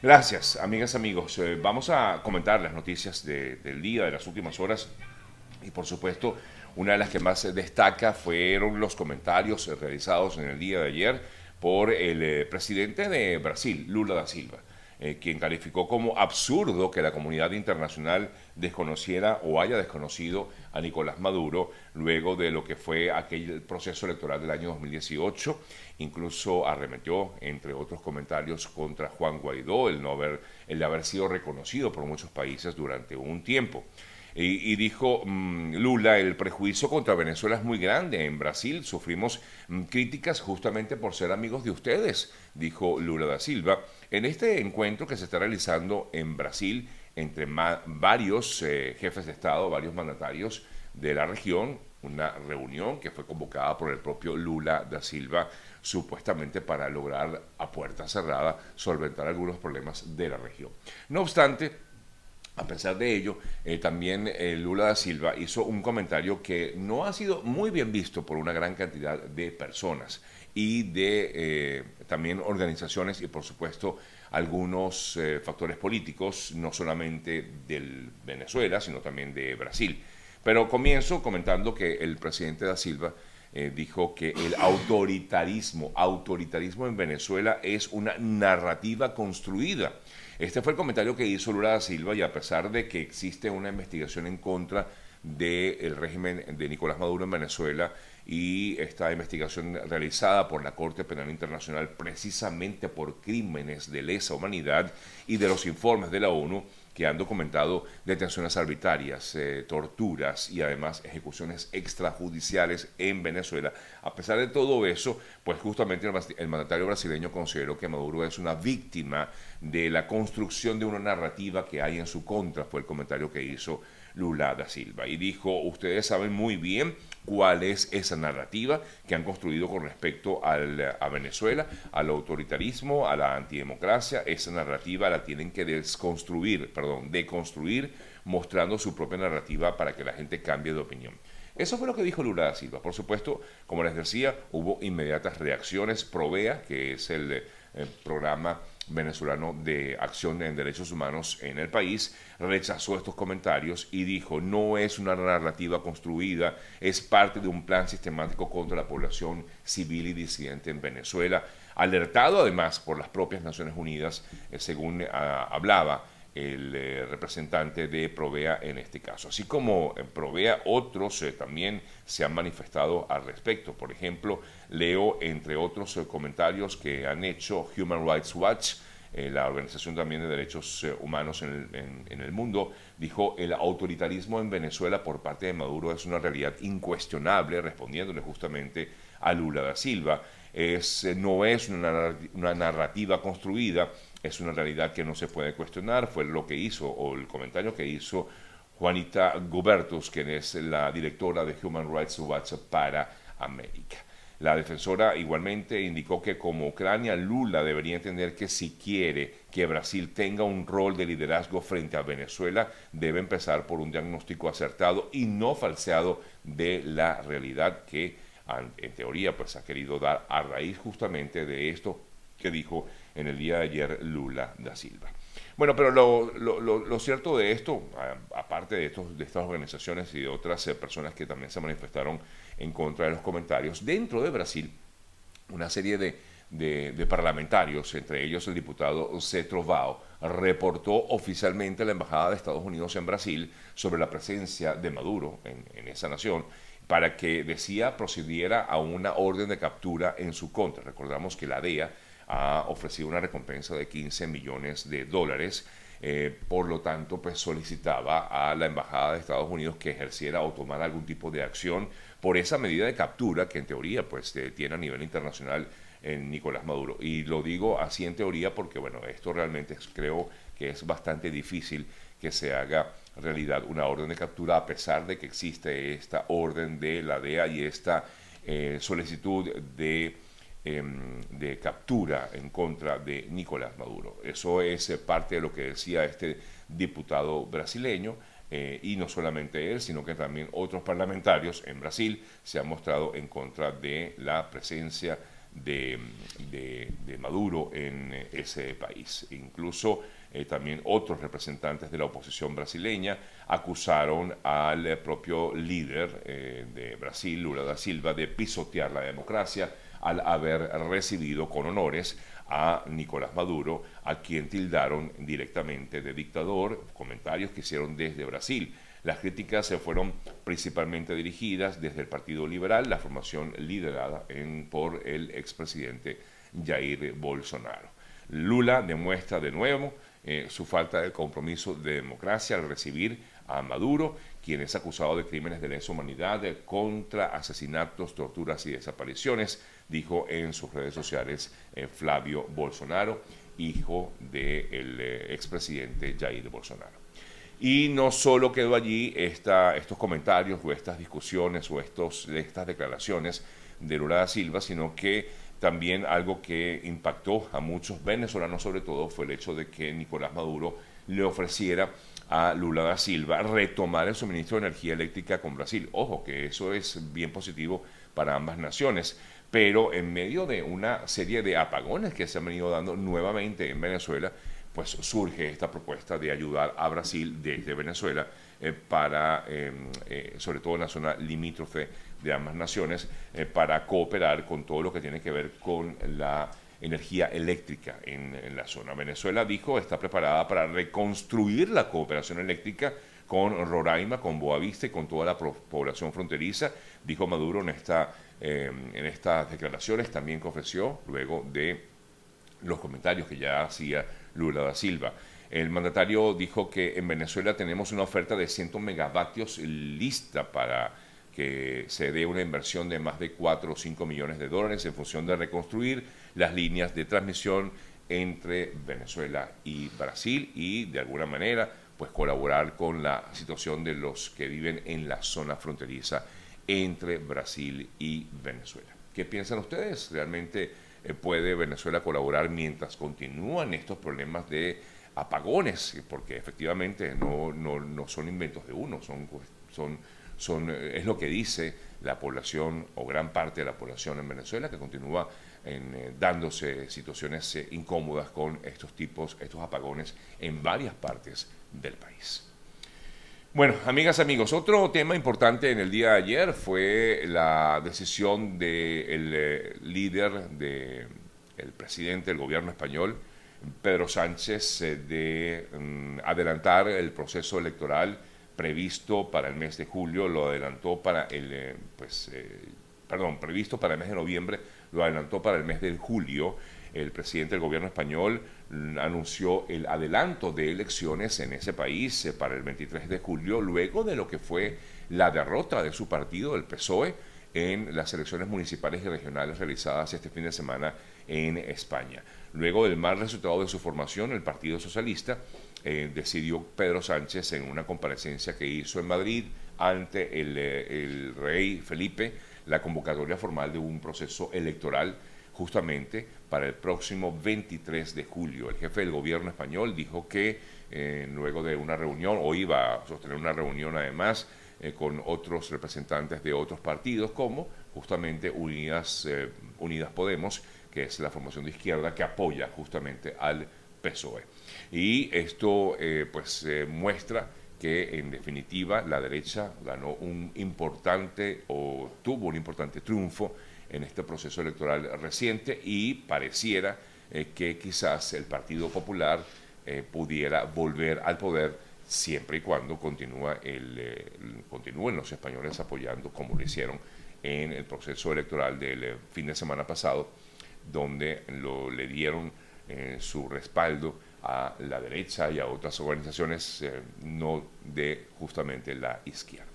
Gracias, amigas, amigos. Eh, vamos a comentar las noticias del día, de las últimas horas. Y por supuesto, una de las que más destaca fueron los comentarios realizados en el día de ayer por el eh, presidente de Brasil, Lula da Silva. Eh, quien calificó como absurdo que la comunidad internacional desconociera o haya desconocido a Nicolás Maduro luego de lo que fue aquel proceso electoral del año 2018. Incluso arremetió, entre otros comentarios, contra Juan Guaidó, el, no haber, el haber sido reconocido por muchos países durante un tiempo. Y, dijo mm, Lula, el prejuicio contra Venezuela es muy grande. En Brasil sufrimos mm, críticas justamente por ser amigos de ustedes, dijo Lula da Silva. En este encuentro que se está realizando en Brasil entre varios eh, jefes de Estado, varios mandatarios de la región, una reunión que fue convocada por el propio Lula da Silva, supuestamente para lograr a puerta cerrada solventar algunos problemas de la región. No obstante, a pesar de ello, eh, también eh, Lula da Silva hizo un comentario que no ha sido muy bien visto por una gran cantidad de personas y de eh, también organizaciones y por supuesto algunos factores políticos, no solamente del Venezuela, sino también de Brasil. Pero comienzo comentando que el presidente da Silva dijo que el autoritarismo, autoritarismo en Venezuela es una narrativa construida este fue el comentario que hizo Lula da Silva y a pesar de que existe una investigación en contra del régimen de Nicolás Maduro en Venezuela y esta investigación realizada por la Corte Penal Internacional precisamente por crímenes de lesa humanidad y de los informes de la ONU, que han documentado detenciones arbitrarias, eh, torturas y además ejecuciones extrajudiciales en Venezuela. A pesar de todo eso, pues justamente el, mandatario brasileño consideró que Maduro es una víctima de la construcción de una narrativa que hay en su contra, fue el comentario que hizo Lula da Silva. Y dijo, ustedes saben muy bien cuál es esa narrativa que han construido con respecto al, a Venezuela, al autoritarismo, a la antidemocracia. Esa narrativa la tienen que desconstruir, perdón, deconstruir, mostrando su propia narrativa para que la gente cambie de opinión. Eso fue lo que dijo Lula da Silva. Por supuesto, como les decía, hubo inmediatas reacciones. Provea, que es el, el eh, programa venezolano de acción en derechos humanos en el país, rechazó estos comentarios y dijo, no es una narrativa construida, es parte de un plan sistemático contra la población civil y disidente en Venezuela, alertado además por las propias Naciones Unidas, eh, según ah, hablaba el eh, representante de Provea en este caso. Así como Provea, otros eh, también se han manifestado al respecto. Por ejemplo, leo entre otros eh, comentarios que han hecho Human Rights Watch, la organización también de derechos humanos en el, en el, mundo, dijo el autoritarismo en Venezuela por parte de Maduro es una realidad incuestionable, respondiéndole justamente a Lula da Silva. Es, no es una, una narrativa construida, es una realidad que no se puede cuestionar, fue lo que hizo, o el comentario que hizo Juanita Gubertus, quien es la directora de Human Rights Watch para América. La defensora igualmente indicó que como Ucrania, Lula debería entender que si quiere que Brasil tenga un rol de liderazgo frente a Venezuela, debe empezar por un diagnóstico acertado y no falseado de la realidad que en teoría pues ha querido dar a raíz justamente de esto que dijo en el día de ayer Lula da Silva. Bueno, pero lo, cierto de esto, aparte de, estos, de estas organizaciones y de otras eh, personas que también se manifestaron en contra de los comentarios, dentro de Brasil, una serie de, parlamentarios, entre ellos el diputado Cetro Vao, reportó oficialmente a la Embajada de Estados Unidos en Brasil sobre la presencia de Maduro en, en esa nación para que decía procediera a una orden de captura en su contra. Recordamos que la DEA ha ofrecido una recompensa de 15 millones de dólares. Eh, por lo tanto, pues solicitaba a la Embajada de Estados Unidos que ejerciera o tomara algún tipo de acción por esa medida de captura que en teoría pues eh, tiene a nivel internacional en Nicolás Maduro. Y lo digo así en teoría porque, bueno, esto realmente creo que es bastante difícil que se haga realidad una orden de captura a pesar de que existe esta orden de la DEA y esta eh, solicitud de Em, de captura en contra de Nicolás Maduro. Eso es eh, parte de lo que decía este diputado brasileño. Eh, y no solamente él, sino que también otros parlamentarios en Brasil se han mostrado en contra de la presencia de, Maduro en ese país. Incluso eh, también otros representantes de la oposición brasileña acusaron al propio líder eh, de Brasil, Lula da Silva, de pisotear la democracia al haber recibido con honores a Nicolás Maduro, a quien tildaron directamente de dictador, comentarios que hicieron desde Brasil. Las críticas se fueron principalmente dirigidas desde el Partido Liberal, la formación liderada por el expresidente Jair Bolsonaro. Lula demuestra de nuevo eh, su falta de compromiso de democracia al recibir a Maduro, quien es acusado de crímenes de lesa humanidad contra asesinatos, torturas y desapariciones, dijo en sus redes sociales eh, Flavio Bolsonaro, hijo del eh, expresidente Jair Bolsonaro. Y no solo quedó allí estos comentarios o estas discusiones o estos, estas declaraciones de Lula da Silva, sino que también algo que impactó a muchos venezolanos sobre todo fue el hecho de que Nicolás Maduro le ofreciera a Lula da Silva retomar el suministro de energía eléctrica con Brasil. Ojo, que eso es bien positivo para ambas naciones, pero en medio de una serie de apagones que se han venido dando nuevamente en Venezuela, pues surge esta propuesta de ayudar a Brasil desde Venezuela eh, para, em, eh, sobre todo en la zona limítrofe de ambas naciones, eh, para cooperar con todo lo que tiene que ver con la energía eléctrica en, la zona. Venezuela dijo está preparada para reconstruir la cooperación eléctrica con Roraima, con Boavista y con toda la población fronteriza, dijo Maduro en, esta, em, en estas declaraciones también ofreció luego de los comentarios que ya hacía Lula da Silva. El mandatario dijo que en Venezuela tenemos una oferta de 100 megavatios lista para que se dé una inversión de más de 4 o 5 millones de dólares en función de reconstruir las líneas de transmisión entre Venezuela y Brasil y de alguna manera pues colaborar con la situación de los que viven en la zona fronteriza entre Brasil y Venezuela. ¿Qué piensan ustedes? ¿Realmente eh, puede Venezuela colaborar mientras continúan estos problemas de apagones? Porque efectivamente no, no, son inventos de uno, son, son, son, eh, es lo que dice la población o gran parte de la población en Venezuela que continúa en, eh, dándose situaciones incómodas con estos tipos, estos apagones en varias partes del país. Bueno, amigas, amigos, otro tema importante en el día de ayer fue la decisión del eh, líder, del presidente del gobierno español, Pedro Sánchez, eh, de mm, adelantar el proceso electoral previsto para el mes de julio, lo adelantó para el, eh, pues, perdón, previsto para el mes de noviembre, lo adelantó para el mes de julio el presidente del gobierno español anunció el adelanto de elecciones en ese país eh, para el 23 de julio, luego de lo que fue la derrota de su partido, el PSOE, en las elecciones municipales y regionales realizadas este fin de semana en España. Luego del mal resultado de su formación, el Partido Socialista eh, decidió Pedro Sánchez en una comparecencia que hizo en Madrid ante el, eh, el rey Felipe la convocatoria formal de un proceso electoral justamente para el próximo 23 de julio. El jefe del gobierno español dijo que eh, luego de una reunión, o iba a sostener una reunión además eh, con otros representantes de otros partidos, como justamente Unidas, eh, Unidas Podemos, que es la formación de izquierda que apoya justamente al PSOE. Y esto pues muestra que en definitiva la derecha ganó un importante o tuvo un importante triunfo en este proceso electoral reciente y pareciera eh, que quizás el Partido Popular eh, pudiera volver al poder siempre y cuando continúa el, eh, continúen los españoles apoyando como lo hicieron en el proceso electoral del fin de semana pasado, donde lo, le dieron su respaldo a la derecha y a otras organizaciones no de justamente la izquierda.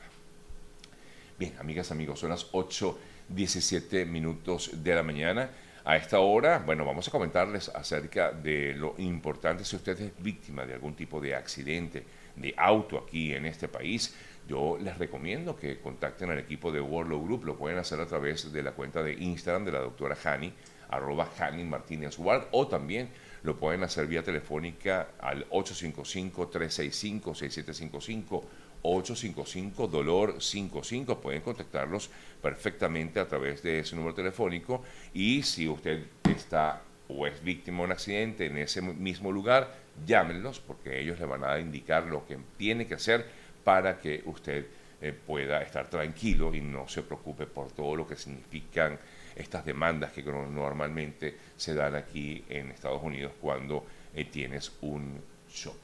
Bien, amigas, amigos, son las 8 17 minutos de la mañana. A esta hora, bueno, vamos a comentarles acerca de lo importante si usted es víctima de algún tipo de accidente de auto aquí en este país. Yo les recomiendo que contacten al equipo de World Group. Lo pueden hacer a través de la cuenta de Instagram de la doctora Hani, arroba Hani Martínez Ward, o también lo pueden hacer vía telefónica al 855-365-6755 855 dolor 55. Pueden contactarlos perfectamente a través de ese número telefónico y si usted está o es víctima de un accidente en ese mismo lugar, llámenlos porque ellos le van a indicar lo que tiene que hacer para que usted eh, pueda estar tranquilo y no se preocupe por todo lo que significan estas demandas que normalmente se dan aquí en Estados Unidos cuando eh, tienes un choque.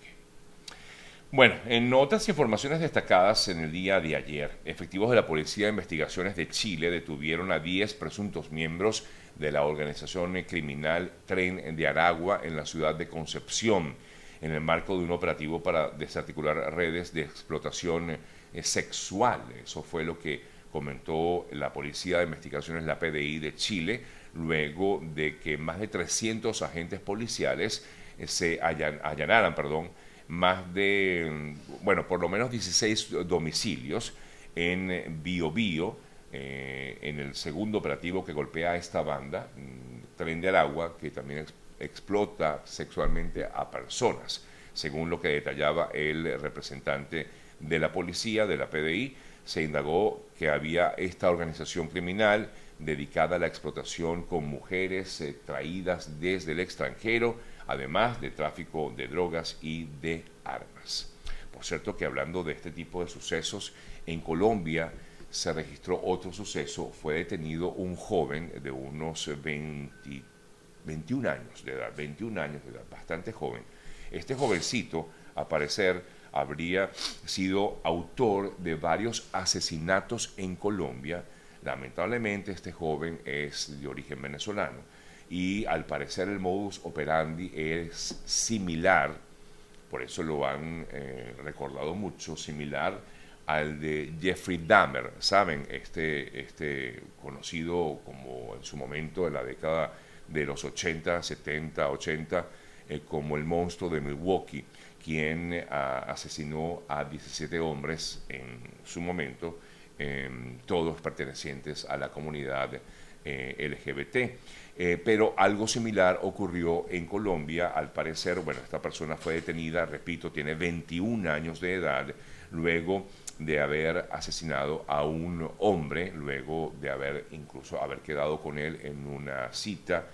Bueno, en otras informaciones destacadas en el día de ayer, efectivos de la Policía de Investigaciones de Chile detuvieron a 10 presuntos miembros de la organización criminal Tren de Aragua en la ciudad de Concepción, en el marco de un operativo para desarticular redes de explotación eh, sexual. Eso fue lo que comentó la Policía de Investigaciones, la PDI de Chile, luego de que más de 300 agentes policiales eh, se allanaran, perdón, más de, bueno, por lo menos 16 domicilios en Biobío, eh, en el segundo operativo que golpea a esta banda, mm, Tren de Aragua, que también explota sexualmente a personas, según lo que detallaba el representante de la policía, de la PDI, se indagó que había esta organización criminal dedicada a la explotación con mujeres eh, traídas desde el extranjero, además de tráfico de drogas y de armas. Por cierto que hablando de este tipo de sucesos, en Colombia se registró otro suceso, fue detenido un joven de unos 21 años de edad, 21 años de edad, bastante joven. Este jovencito, a parecer, habría sido autor de varios asesinatos en Colombia. Lamentablemente este joven es de origen venezolano y al parecer el modus operandi es similar, por eso lo han eh, recordado mucho, similar al de Jeffrey Dahmer, ¿saben? Este, este conocido como en su momento en la década de los 80, 70, 80, como el monstruo de Milwaukee, quien eh, asesinó a 17 hombres en su momento, em, todos pertenecientes a la comunidad LGBT. Eh, pero algo similar ocurrió en Colombia, al parecer, bueno, esta persona fue detenida, repito, tiene 21 años de edad, luego de haber asesinado a un hombre, luego de haber incluso haber quedado con él en una cita,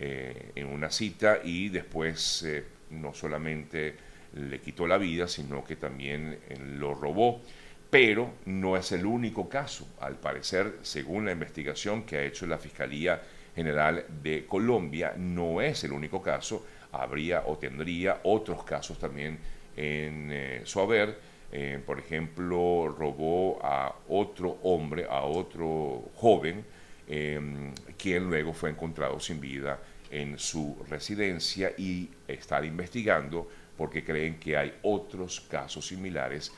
eh, en una cita y después eh, no solamente le quitó la vida, sino que también lo robó. Pero no es el único caso, al parecer, según la investigación que ha hecho la Fiscalía General de Colombia. No es el único caso, habría o tendría otros casos también en eh, su haber. Eh, por ejemplo, robó a otro hombre, a otro joven, em, quien luego fue encontrado sin vida en su residencia y estar investigando porque creen que hay otros casos similares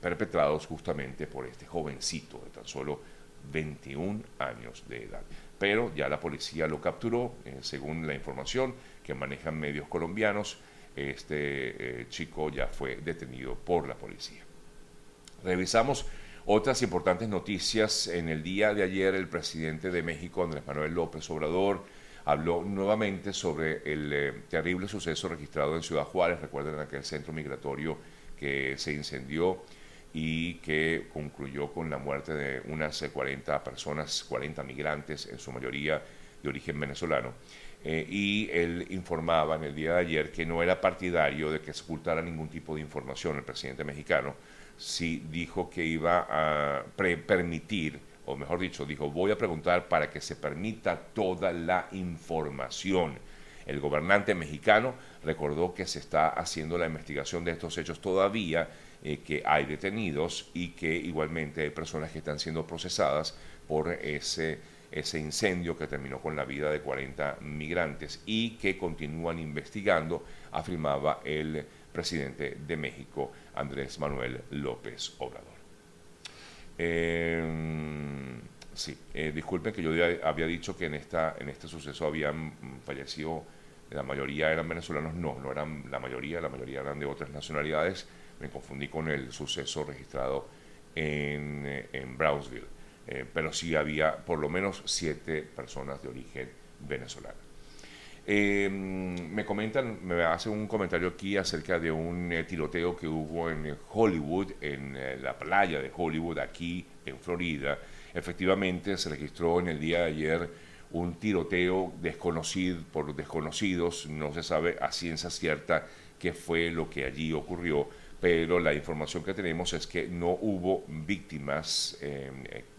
perpetrados justamente por este jovencito de tan solo 21 años de edad pero ya la policía lo capturó, eh, según la información que manejan medios colombianos, este eh, chico ya fue detenido por la policía. Revisamos otras importantes noticias. En el día de ayer el presidente de México, Andrés Manuel López Obrador, habló nuevamente sobre el eh, terrible suceso registrado en Ciudad Juárez. Recuerden aquel centro migratorio que se incendió y que concluyó con la muerte de unas 40 personas, 40 migrantes, en su mayoría de origen venezolano. Eh, y él informaba en el día de ayer que no era partidario de que se ocultara ningún tipo de información el presidente mexicano, si dijo que iba a permitir, o mejor dicho, dijo, voy a preguntar para que se permita toda la información. El gobernante mexicano recordó que se está haciendo la investigación de estos hechos todavía eh, que hay detenidos y que igualmente hay personas que están siendo procesadas por ese, ese incendio que terminó con la vida de 40 migrantes y que continúan investigando, afirmaba el presidente de México, Andrés Manuel López Obrador. Em, sí, eh, disculpen que yo había dicho que en, esta, en este suceso habían fallecido, la mayoría eran venezolanos, no, no eran la mayoría, la mayoría eran de otras nacionalidades me confundí con el suceso registrado en, eh, en Brownsville, eh, pero sí había por lo menos siete personas de origen venezolano. Eh, me comentan, me hacen un comentario aquí acerca de un eh, tiroteo que hubo en Hollywood, en la playa de Hollywood, aquí en Florida. Efectivamente, se registró en el día de ayer un tiroteo desconocido por desconocidos, no se sabe a ciencia cierta qué fue lo que allí ocurrió, pero la información que tenemos es que no hubo víctimas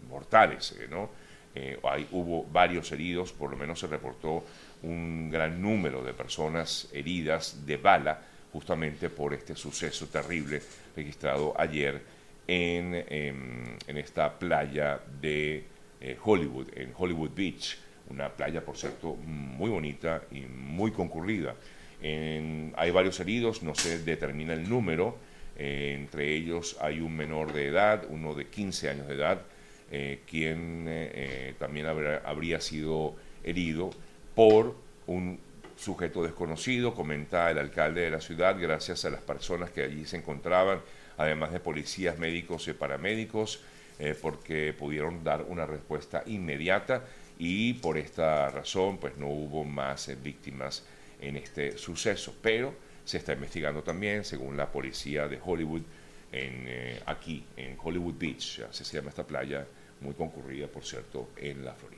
mortales, ¿no? hay, hubo varios heridos, por lo menos se reportó un gran número de personas heridas de bala justamente por este suceso terrible registrado ayer en, en, esta playa de eh, Hollywood, en Hollywood Beach, una playa, por cierto, muy bonita y muy concurrida. hay varios heridos, no se determina el número, eh, entre ellos hay un menor de edad, uno de 15 años de edad, eh, quien también habría sido herido por un sujeto desconocido, comenta el alcalde de la ciudad, gracias a las personas que allí se encontraban, además de policías, médicos y paramédicos, eh, porque pudieron dar una respuesta inmediata y por esta razón pues no hubo más eh, víctimas en este suceso. Pero se está investigando también, según la policía de Hollywood, en, eh, aquí en Hollywood Beach, así se llama esta playa, muy concurrida por cierto en la Florida.